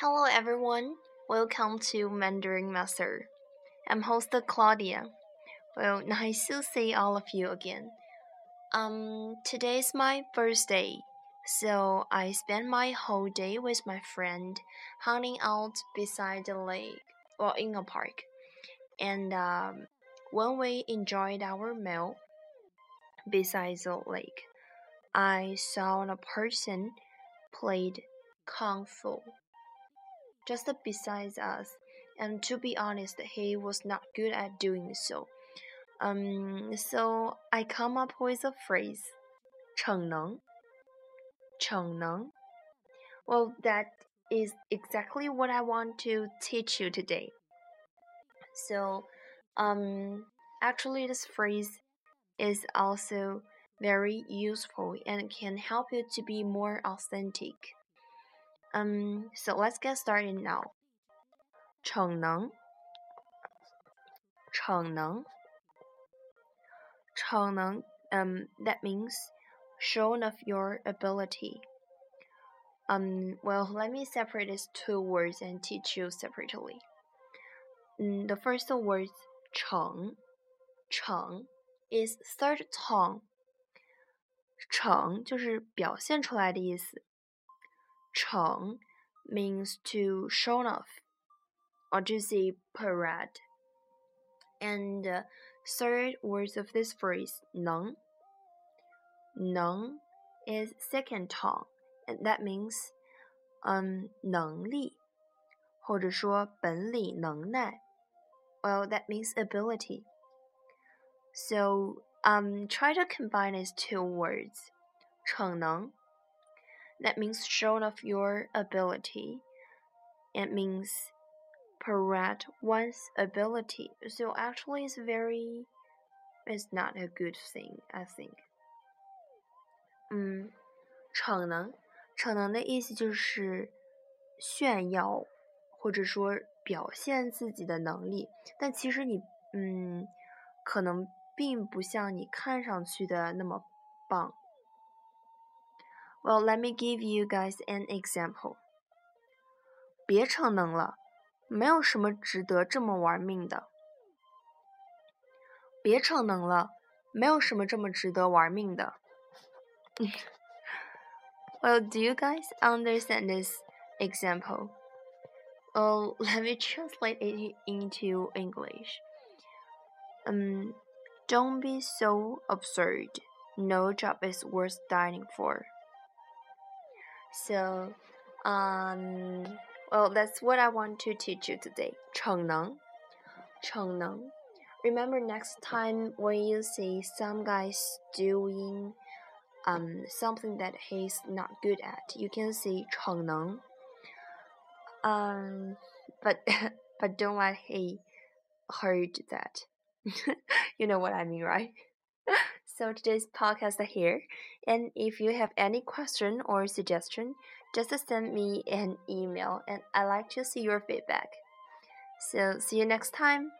Hello everyone, welcome to Mandarin Master. I'm host Claudia. Well, nice to see all of you again. Um, today's my first day, so I spent my whole day with my friend, hanging out beside the lake or in a park. And um, when we enjoyed our meal beside the lake, I saw a person played kung fu just beside us, and to be honest, he was not good at doing so. Um, so I come up with a phrase, 逞能,逞能. Well, that is exactly what I want to teach you today. So, um, actually, this phrase is also very useful and can help you to be more authentic. Um, so let's get started now. 逞能，逞能，逞能. Um, that means shown of your ability. Um, well, let me separate these two words and teach you separately. Um, the first word, 逞,逞 is third tone. 逞就是表现出来的意思。 Cheng means to show off or to see parade. And uh, third words of this phrase, Neng. Neng is second tongue, and that means um 能力，或者说本领、能耐。Well, that means ability. So um try to combine these two words, 逞能 that means shown off your ability. It means parade one's ability. So actually, it's very, it's not a good thing. I think. 嗯，逞能，逞能的意思就是炫耀或者说表现自己的能力，但其实你，嗯，可能并不像你看上去的那么棒。 well, let me give you guys an example. 别逞能了，没有什么值得这么玩命的。别逞能了，没有什么这么值得玩命的。well, do you guys understand this example? Oh, let me translate it into English. Um, don't be so absurd. No job is worth dying for. So, um, well, that's what I want to teach you today. 逞能,逞能. Remember next time when you see some guys doing um something that he's not good at, you can say 逞能. Um, but but don't let he heard that. you know what I mean, right? so today's podcast here. And if you have any question or suggestion, just send me an email and I like to see your feedback. So see you next time.